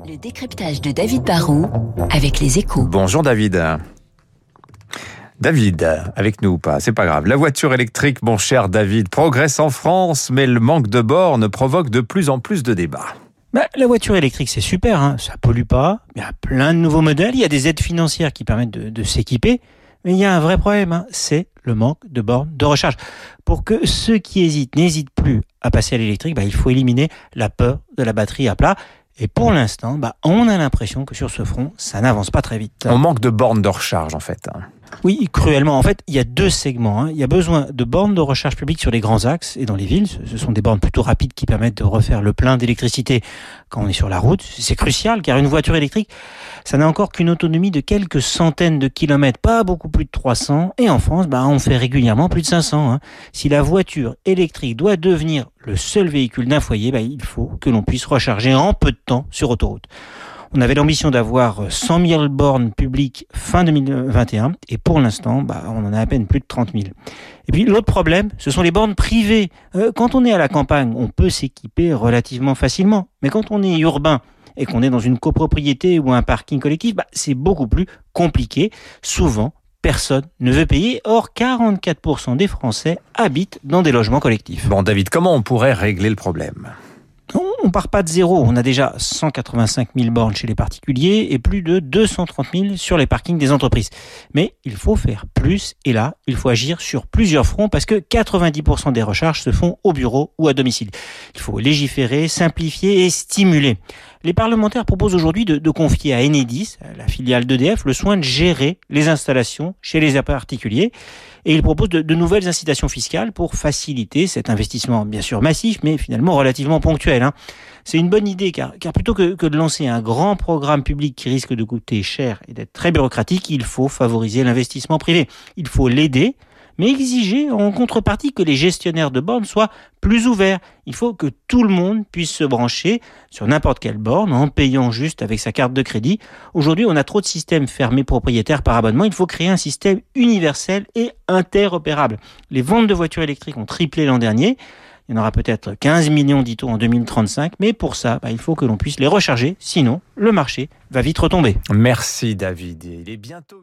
Le décryptage de David Barrault avec les échos. Bonjour David. David, avec nous ou pas, c'est pas grave. La voiture électrique, mon cher David, progresse en France, mais le manque de bornes provoque de plus en plus de débats. Bah, la voiture électrique, c'est super, hein. ça pollue pas. Il y a plein de nouveaux modèles, il y a des aides financières qui permettent de, de s'équiper. Mais il y a un vrai problème, hein. c'est le manque de bornes de recharge. Pour que ceux qui hésitent n'hésitent plus à passer à l'électrique, bah, il faut éliminer la peur de la batterie à plat. Et pour l'instant, bah, on a l'impression que sur ce front, ça n'avance pas très vite. On manque de bornes de recharge en fait. Oui, cruellement. En fait, il y a deux segments. hein. Il y a besoin de bornes de recharge publique sur les grands axes et dans les villes. Ce- Ce sont des bornes plutôt rapides qui permettent de refaire le plein d'électricité quand on est sur la route. C'est crucial car une voiture électrique, ça n'a encore qu'une autonomie de quelques centaines de kilomètres, pas beaucoup plus de 300. Et en France, bah, on fait régulièrement plus de 500. hein. Si la voiture électrique doit devenir le seul véhicule d'un foyer, bah, il faut que l'on puisse recharger en peu de temps sur autoroute. On avait l'ambition d'avoir 100 000 bornes publiques fin 2021 et pour l'instant, bah, on en a à peine plus de 30 000. Et puis l'autre problème, ce sont les bornes privées. Euh, quand on est à la campagne, on peut s'équiper relativement facilement, mais quand on est urbain et qu'on est dans une copropriété ou un parking collectif, bah, c'est beaucoup plus compliqué. Souvent, personne ne veut payer. Or, 44% des Français habitent dans des logements collectifs. Bon David, comment on pourrait régler le problème? On part pas de zéro. On a déjà 185 000 bornes chez les particuliers et plus de 230 000 sur les parkings des entreprises. Mais il faut faire plus et là, il faut agir sur plusieurs fronts parce que 90% des recharges se font au bureau ou à domicile. Il faut légiférer, simplifier et stimuler. Les parlementaires proposent aujourd'hui de, confier à Enedis, la filiale d'EDF, le soin de gérer les installations chez les particuliers. Et ils proposent de, de nouvelles incitations fiscales pour faciliter cet investissement, bien sûr massif, mais finalement relativement ponctuel. hein. C'est une bonne idée, car, plutôt que, que de lancer un grand programme public qui risque de coûter cher et d'être très bureaucratique, il faut favoriser l'investissement privé. Il faut l'aider, mais exiger en contrepartie que les gestionnaires de bornes soient plus ouverts. Il faut que tout le monde puisse se brancher sur n'importe quelle borne en payant juste avec sa carte de crédit. Aujourd'hui, on a trop de systèmes fermés propriétaires par abonnement. Il faut créer un système universel et interopérable. Les ventes de voitures électriques ont triplé l'an dernier. Il y en aura peut-être 15 millions, dit-on, en 2035. Mais pour ça, bah, il faut que l'on puisse les recharger. Sinon, le marché va vite retomber. Merci David. Il est bientôt